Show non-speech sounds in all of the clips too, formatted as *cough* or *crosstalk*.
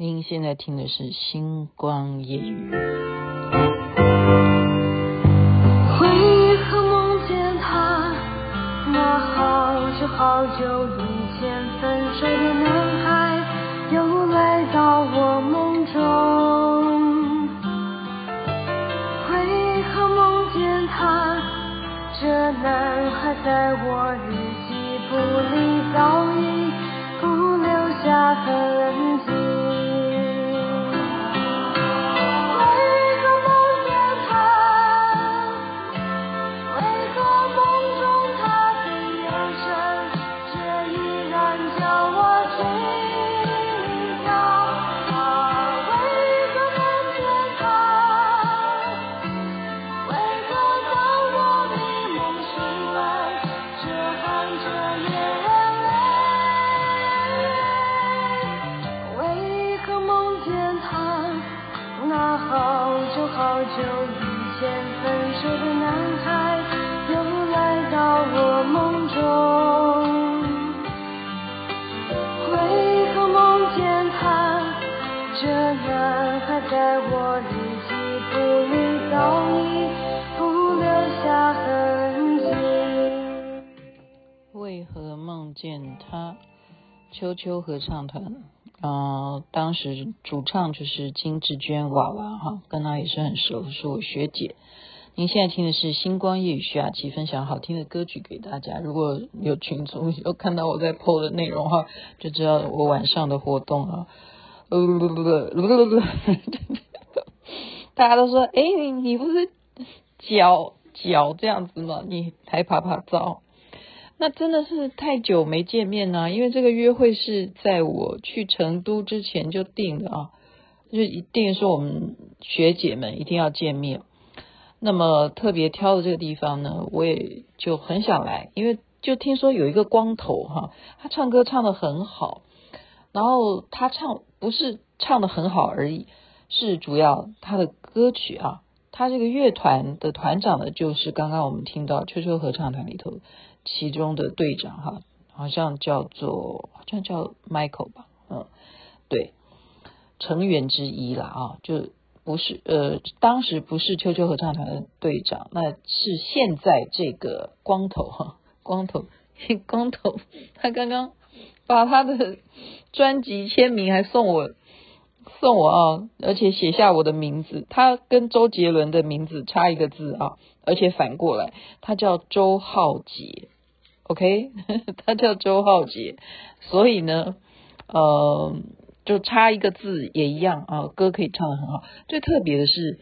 您现在听的是《星光夜语》。为何梦见他，那好久好久以前分手的男孩，又来到我梦中。为何梦见他，这男孩在我日记簿里为何梦见他，秋秋合唱团，呃，当时主唱就是金志娟娃娃哈，跟她也是很熟，是我学姐。您现在听的是星光夜雨徐雅琪分享好听的歌曲给大家。如果有群众有看到我在 po 的内容哈，就知道我晚上的活动了。呃 *laughs* 大家都说，哎，你你不是脚脚这样子吗？你还趴趴走。那真的是太久没见面呢，因为这个约会是在我去成都之前就定的啊，就一定说我们学姐们一定要见面。那么特别挑的这个地方呢，我也就很想来，因为就听说有一个光头哈，他唱歌唱得很好，然后他唱不是唱的很好而已，是主要他的歌曲啊，他这个乐团的团长呢，就是刚刚我们听到秋秋合唱团里头。其中的队长哈，好像叫做好像叫 Michael 吧，嗯，对，成员之一啦啊，就不是呃，当时不是秋秋合唱团的队长，那是现在这个光头哈，光头 *laughs* 光头，他刚刚把他的专辑签名还送我送我啊，而且写下我的名字，他跟周杰伦的名字差一个字啊，而且反过来，他叫周浩杰。OK，*laughs* 他叫周浩杰，所以呢，呃，就差一个字也一样啊，歌可以唱得很好。最特别的是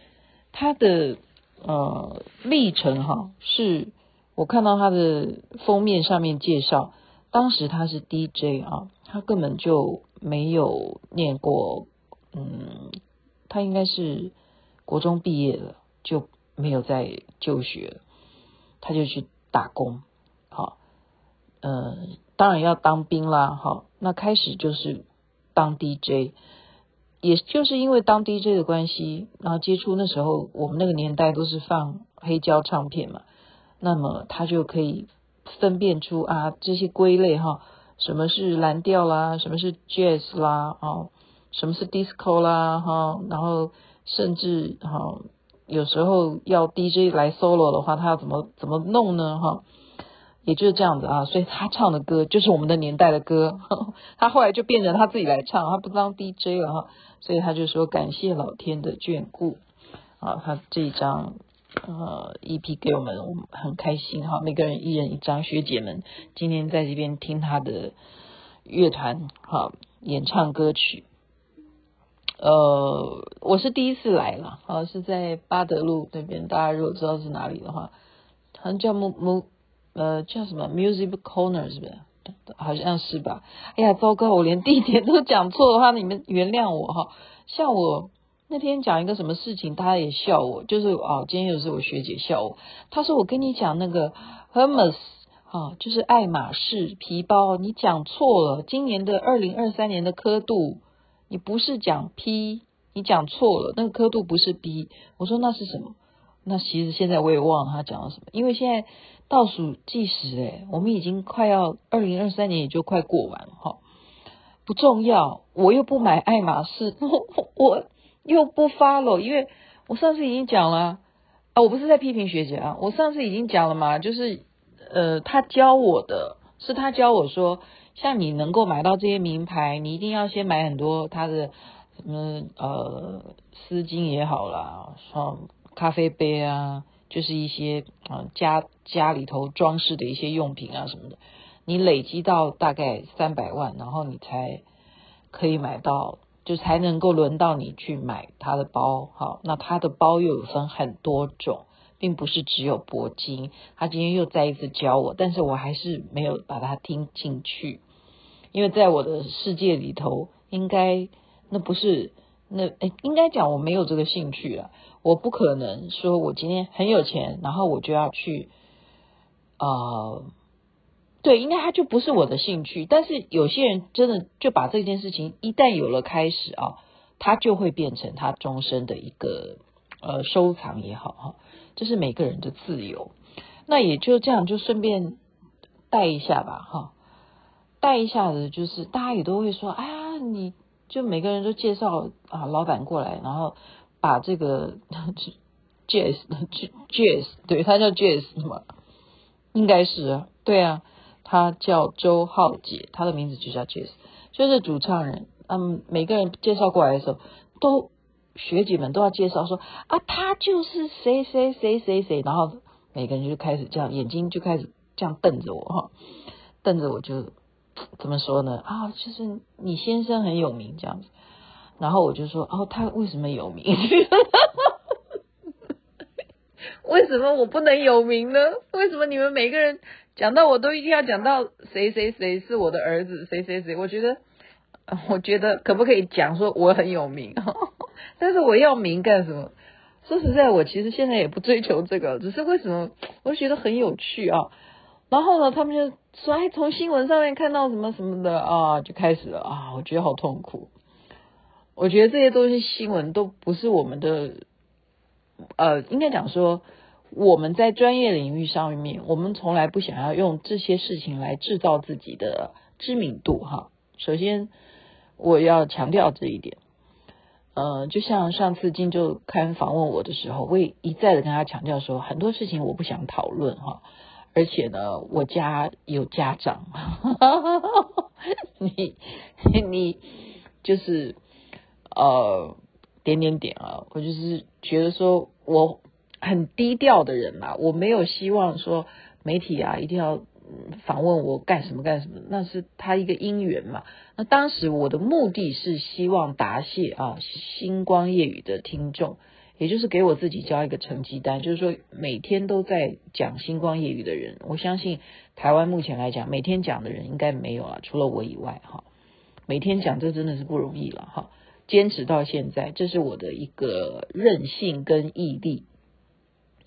他的呃历程哈，是我看到他的封面上面介绍，当时他是 DJ 啊，他根本就没有念过，嗯，他应该是国中毕业了，就没有再就学，他就去打工，好。呃，当然要当兵啦，好，那开始就是当 DJ，也就是因为当 DJ 的关系，然后接触那时候我们那个年代都是放黑胶唱片嘛，那么他就可以分辨出啊这些归类哈，什么是蓝调啦，什么是 Jazz 啦，啊，什么是 Disco 啦，哈，然后甚至哈有时候要 DJ 来 solo 的话，他要怎么怎么弄呢，哈。也就是这样子啊，所以他唱的歌就是我们的年代的歌。*laughs* 他后来就变成他自己来唱，他不当 DJ 了哈。所以他就说感谢老天的眷顾啊，他这一张呃 EP 给我们，我们很开心哈。每个人一人一张，学姐们今天在这边听他的乐团哈演唱歌曲。呃，我是第一次来了，好是在八德路那边，大家如果知道是哪里的话，好像叫木木。呃，叫什么 Music Corner 是不是？好像是吧。哎呀，糟糕，我连地点都讲错的话，你们原谅我哈。像我那天讲一个什么事情，他也笑我，就是哦，今天又是我学姐笑我。她说我跟你讲那个 Hermes 啊，就是爱马仕皮包，你讲错了。今年的二零二三年的刻度，你不是讲 P，你讲错了，那个刻度不是 B。我说那是什么？那其实现在我也忘了他讲了什么，因为现在。倒数计时，诶，我们已经快要二零二三年，也就快过完了哈。不重要，我又不买爱马仕，*laughs* 我又不 follow，因为我上次已经讲了啊，我不是在批评学姐啊，我上次已经讲了嘛，就是呃，他教我的是他教我说，像你能够买到这些名牌，你一定要先买很多他的什么呃丝巾也好啦，像咖啡杯啊，就是一些啊家家里头装饰的一些用品啊什么的。你累积到大概三百万，然后你才可以买到，就才能够轮到你去买他的包。好，那他的包又有分很多种，并不是只有铂金。他今天又再一次教我，但是我还是没有把它听进去，因为在我的世界里头，应该那不是那诶，应该讲我没有这个兴趣了。我不可能说我今天很有钱，然后我就要去啊。呃对，应该它就不是我的兴趣，但是有些人真的就把这件事情一旦有了开始啊，他就会变成他终身的一个呃收藏也好哈，这是每个人的自由。那也就这样，就顺便带一下吧哈，带一下子就是大家也都会说，啊，你就每个人都介绍啊老板过来，然后把这个 Jazz Jazz 对他叫 Jazz 嘛，应该是啊，对啊。他叫周浩杰，他的名字就叫 Jazz，就是主唱人。嗯，每个人介绍过来的时候，都学姐们都要介绍说啊，他就是谁谁谁谁谁，然后每个人就开始这样，眼睛就开始这样瞪着我哈，瞪着我就怎么说呢？啊，就是你先生很有名这样子，然后我就说哦，他为什么有名？*laughs* 为什么我不能有名呢？为什么你们每个人？讲到我都一定要讲到谁谁谁是我的儿子，谁谁谁，我觉得，*laughs* 我觉得可不可以讲说我很有名？*laughs* 但是我要名干什么？说实在，我其实现在也不追求这个，只是为什么我觉得很有趣啊。然后呢，他们就说，哎，从新闻上面看到什么什么的啊，就开始了啊，我觉得好痛苦。我觉得这些东西新闻都不是我们的，呃，应该讲说。我们在专业领域上面，我们从来不想要用这些事情来制造自己的知名度哈。首先，我要强调这一点。呃，就像上次金周刊访问我的时候，我也一再的跟他强调说，很多事情我不想讨论哈。而且呢，我家有家长，*laughs* 你你就是呃点点点啊，我就是觉得说我。很低调的人嘛，我没有希望说媒体啊一定要访问我干什么干什么，那是他一个因缘嘛。那当时我的目的是希望答谢啊星光夜雨的听众，也就是给我自己交一个成绩单，就是说每天都在讲星光夜雨的人，我相信台湾目前来讲每天讲的人应该没有啊，除了我以外哈，每天讲这真的是不容易了哈，坚持到现在，这是我的一个韧性跟毅力。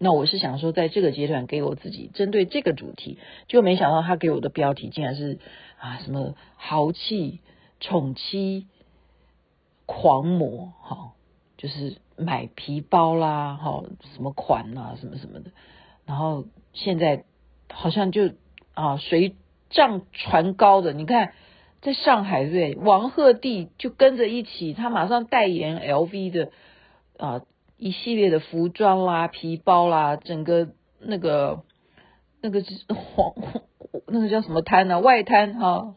那我是想说，在这个阶段给我自己针对这个主题，就没想到他给我的标题竟然是啊什么豪气宠妻狂魔，哈，就是买皮包啦，哈，什么款啊，什么什么的。然后现在好像就啊水涨船高的，你看在上海对王鹤棣就跟着一起，他马上代言 LV 的啊。一系列的服装啦、皮包啦，整个那个那个是黄，那个叫什么摊啊？外滩哈、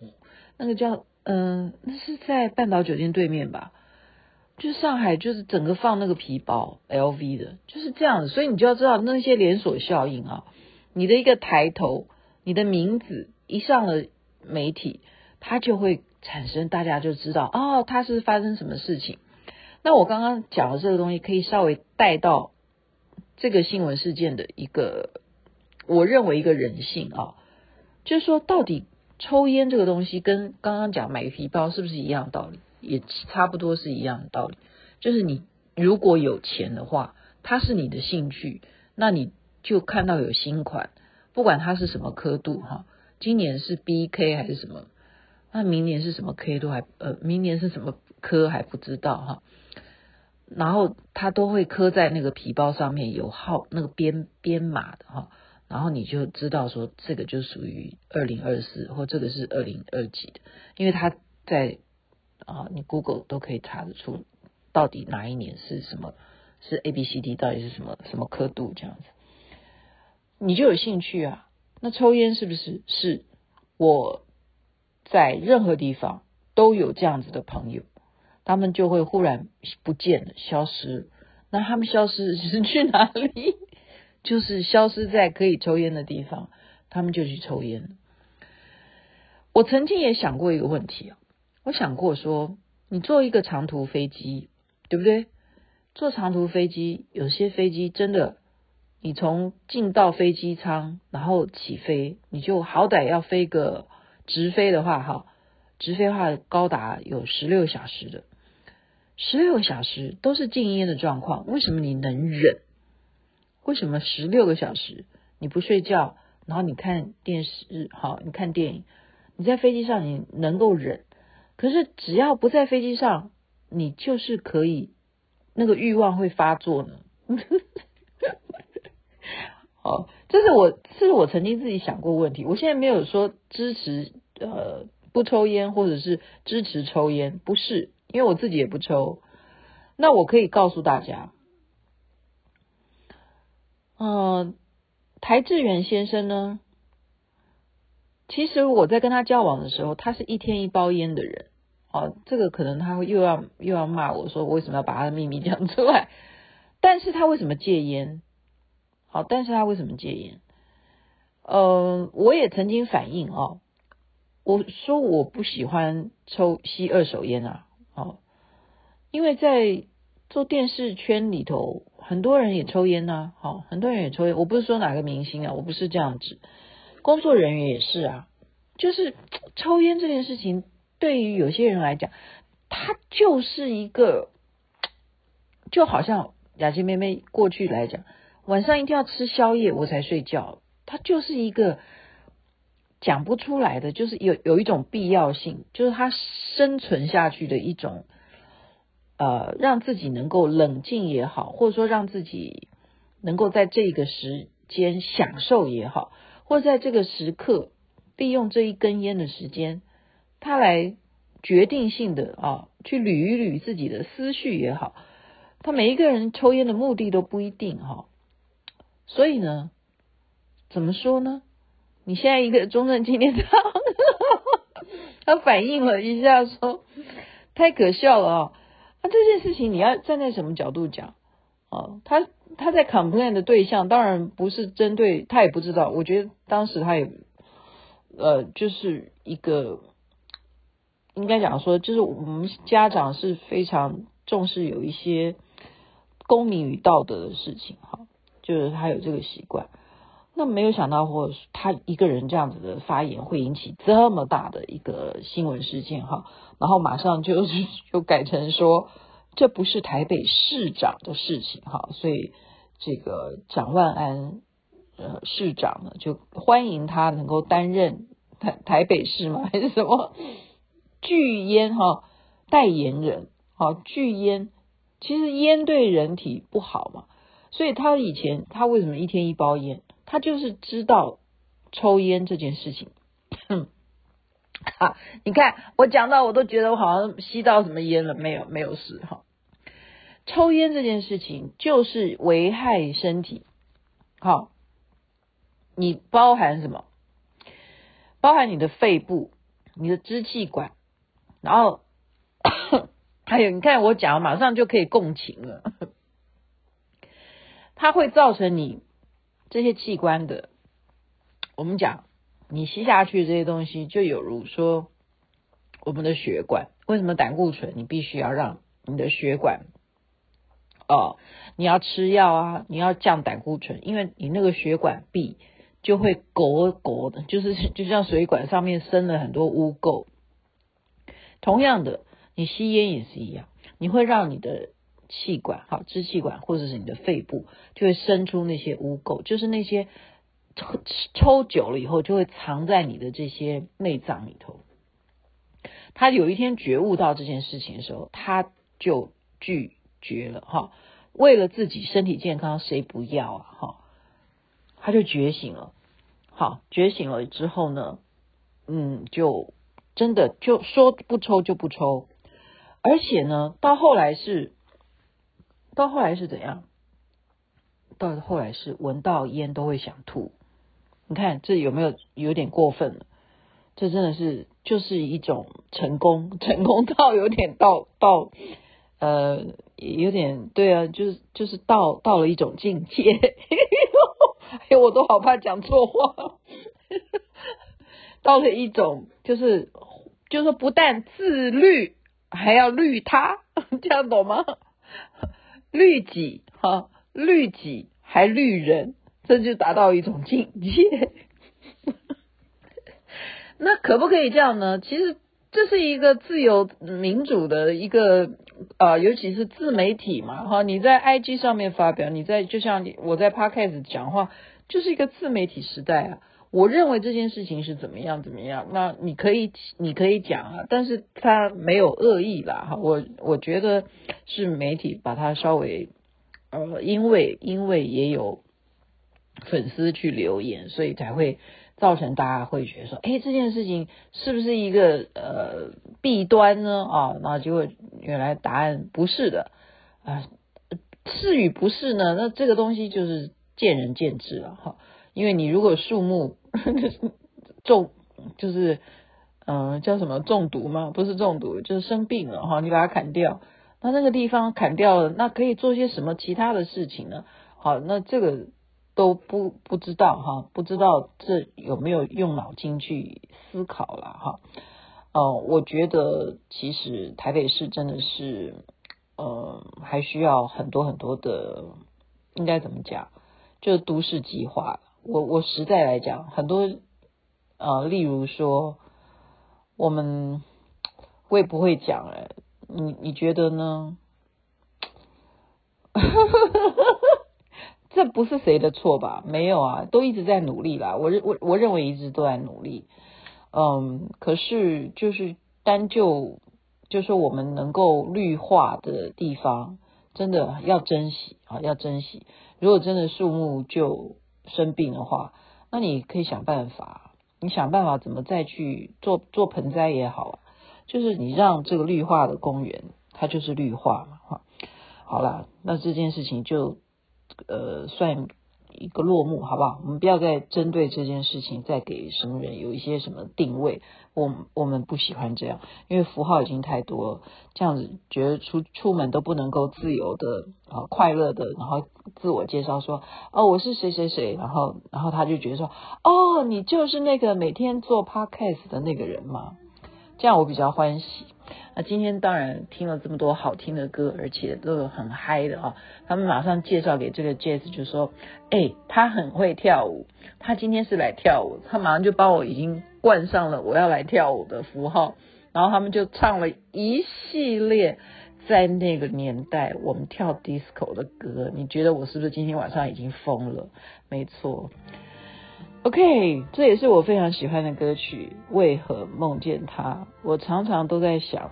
那个叫嗯、那是在半岛酒店对面吧？就上海，就是整个放那个皮包，LV 的，就是这样子。所以你就要知道那些连锁效应啊，你的一个抬头，你的名字一上了媒体，它就会产生大家就知道哦，它是发生什么事情。那我刚刚讲的这个东西，可以稍微带到这个新闻事件的一个，我认为一个人性啊，就是说，到底抽烟这个东西跟刚刚讲买皮包是不是一样道理？也差不多是一样的道理。就是你如果有钱的话，它是你的兴趣，那你就看到有新款，不管它是什么刻度哈，今年是 BK 还是什么，那明年是什么 K 都还呃，明年是什么科还不知道哈。然后它都会刻在那个皮包上面有号那个编编码的哈，然后你就知道说这个就属于二零二四或这个是二零二几的，因为它在啊，你 Google 都可以查得出，到底哪一年是什么，是 A B C D，到底是什么什么刻度这样子，你就有兴趣啊。那抽烟是不是？是，我在任何地方都有这样子的朋友，他们就会忽然不见了，消失。那他们消失是去哪里？*laughs* 就是消失在可以抽烟的地方，他们就去抽烟。我曾经也想过一个问题啊，我想过说，你坐一个长途飞机，对不对？坐长途飞机，有些飞机真的，你从进到飞机舱，然后起飞，你就好歹要飞个直飞的话，哈，直飞话高达有十六小时的，十六小时都是禁烟的状况，为什么你能忍？为什么十六个小时你不睡觉，然后你看电视，好，你看电影，你在飞机上你能够忍，可是只要不在飞机上，你就是可以那个欲望会发作呢？*laughs* 好，这是我这是我曾经自己想过问题，我现在没有说支持呃不抽烟或者是支持抽烟，不是，因为我自己也不抽，那我可以告诉大家。嗯、呃，台志远先生呢？其实我在跟他交往的时候，他是一天一包烟的人。哦，这个可能他会又要又要骂我说，我为什么要把他的秘密 *laughs* 讲出来？但是他为什么戒烟？好，但是他为什么戒烟？呃，我也曾经反映哦，我说我不喜欢抽吸二手烟啊，哦，因为在做电视圈里头。很多人也抽烟呐，好，很多人也抽烟。我不是说哪个明星啊，我不是这样子，工作人员也是啊。就是抽烟这件事情，对于有些人来讲，它就是一个，就好像雅琪妹妹过去来讲，晚上一定要吃宵夜我才睡觉，它就是一个讲不出来的，就是有有一种必要性，就是他生存下去的一种。呃，让自己能够冷静也好，或者说让自己能够在这个时间享受也好，或在这个时刻利用这一根烟的时间，他来决定性的啊，去捋一捋自己的思绪也好。他每一个人抽烟的目的都不一定哈，所以呢，怎么说呢？你现在一个中正纪念堂，*laughs* 他反应了一下说，太可笑了啊！那这件事情你要站在什么角度讲？哦，他他在 complain 的对象当然不是针对他，也不知道。我觉得当时他也呃，就是一个应该讲说，就是我们家长是非常重视有一些公民与道德的事情哈，就是他有这个习惯。那没有想到，或他一个人这样子的发言会引起这么大的一个新闻事件哈，然后马上就就改成说这不是台北市长的事情哈，所以这个蒋万安呃市长呢就欢迎他能够担任台台北市嘛还是什么拒烟哈代言人好拒烟，其实烟对人体不好嘛，所以他以前他为什么一天一包烟？他就是知道抽烟这件事情，哼，啊，你看我讲到我都觉得我好像吸到什么烟了，没有，没有事哈。抽烟这件事情就是危害身体，好，你包含什么？包含你的肺部、你的支气管，然后 *coughs* 还有你看我讲，马上就可以共情了，*coughs* 它会造成你。这些器官的，我们讲，你吸下去这些东西，就有如说我们的血管，为什么胆固醇你必须要让你的血管，哦，你要吃药啊，你要降胆固醇，因为你那个血管壁就会勾勾的，就是就像水管上面生了很多污垢。同样的，你吸烟也是一样，你会让你的。气管好，支气管或者是你的肺部就会生出那些污垢，就是那些抽抽久了以后就会藏在你的这些内脏里头。他有一天觉悟到这件事情的时候，他就拒绝了哈，为了自己身体健康，谁不要啊哈？他就觉醒了，好，觉醒了之后呢，嗯，就真的就说不抽就不抽。而且呢，到后来是，到后来是怎样？到后来是闻到烟都会想吐。你看这有没有有点过分了？这真的是就是一种成功，成功到有点到到呃，有点对啊，就是就是到到了一种境界。*laughs* 哎呦，我都好怕讲错话。到了一种就是就是不但自律，还要虑他，这样懂吗？律己哈，虑己还律人，这就达到一种境界。*laughs* 那可不可以这样呢？其实这是一个自由民主的一个呃，尤其是自媒体嘛哈，你在 IG 上面发表，你在就像你我在 Podcast 讲话，就是一个自媒体时代啊。我认为这件事情是怎么样怎么样，那你可以你可以讲啊，但是他没有恶意啦哈，我我觉得是媒体把它稍微呃，因为因为也有粉丝去留言，所以才会造成大家会觉得说，哎，这件事情是不是一个呃弊端呢？啊，那结果原来答案不是的啊，是与不是呢？那这个东西就是见仁见智了哈，因为你如果树木。*laughs* 中就是嗯、叫什么中毒吗？不是中毒，就是生病了哈。你把它砍掉，那那个地方砍掉了，那可以做些什么其他的事情呢？好，那这个都不不知道哈，不知道这有没有用脑筋去思考了哈。哦、我觉得其实台北市真的是呃还需要很多很多的，应该怎么讲？就是都市计划。我我实在来讲，很多呃，例如说，我们我也不会讲哎，你你觉得呢？*laughs* 这不是谁的错吧？没有啊，都一直在努力啦。我认我我认为一直都在努力。嗯，可是就是单就就是我们能够绿化的地方，真的要珍惜啊，要珍惜。如果真的树木就生病的话，那你可以想办法，你想办法怎么再去做做盆栽也好啊，就是你让这个绿化的公园，它就是绿化嘛，哈，好啦，那这件事情就呃算。一个落幕，好不好？我们不要再针对这件事情再给什么人有一些什么定位。我我们不喜欢这样，因为符号已经太多，这样子觉得出出门都不能够自由的啊，快乐的，然后自我介绍说哦，我是谁谁谁，然后然后他就觉得说哦，你就是那个每天做 podcast 的那个人嘛？这样我比较欢喜。那今天当然听了这么多好听的歌，而且都有很嗨的啊！他们马上介绍给这个 Jazz，就说：“哎，他很会跳舞，他今天是来跳舞。”他马上就把我已经冠上了我要来跳舞的符号，然后他们就唱了一系列在那个年代我们跳 disco 的歌。你觉得我是不是今天晚上已经疯了？没错。OK，这也是我非常喜欢的歌曲。为何梦见他？我常常都在想，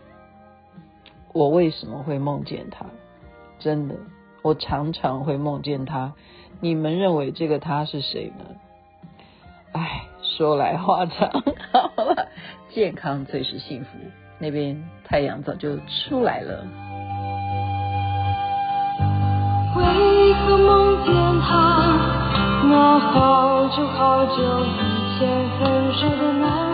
我为什么会梦见他？真的，我常常会梦见他。你们认为这个他是谁呢？哎，说来话长。*laughs* 好了，健康最是幸福。那边太阳早就出来了。为何梦见他？那好久好久以前分手的男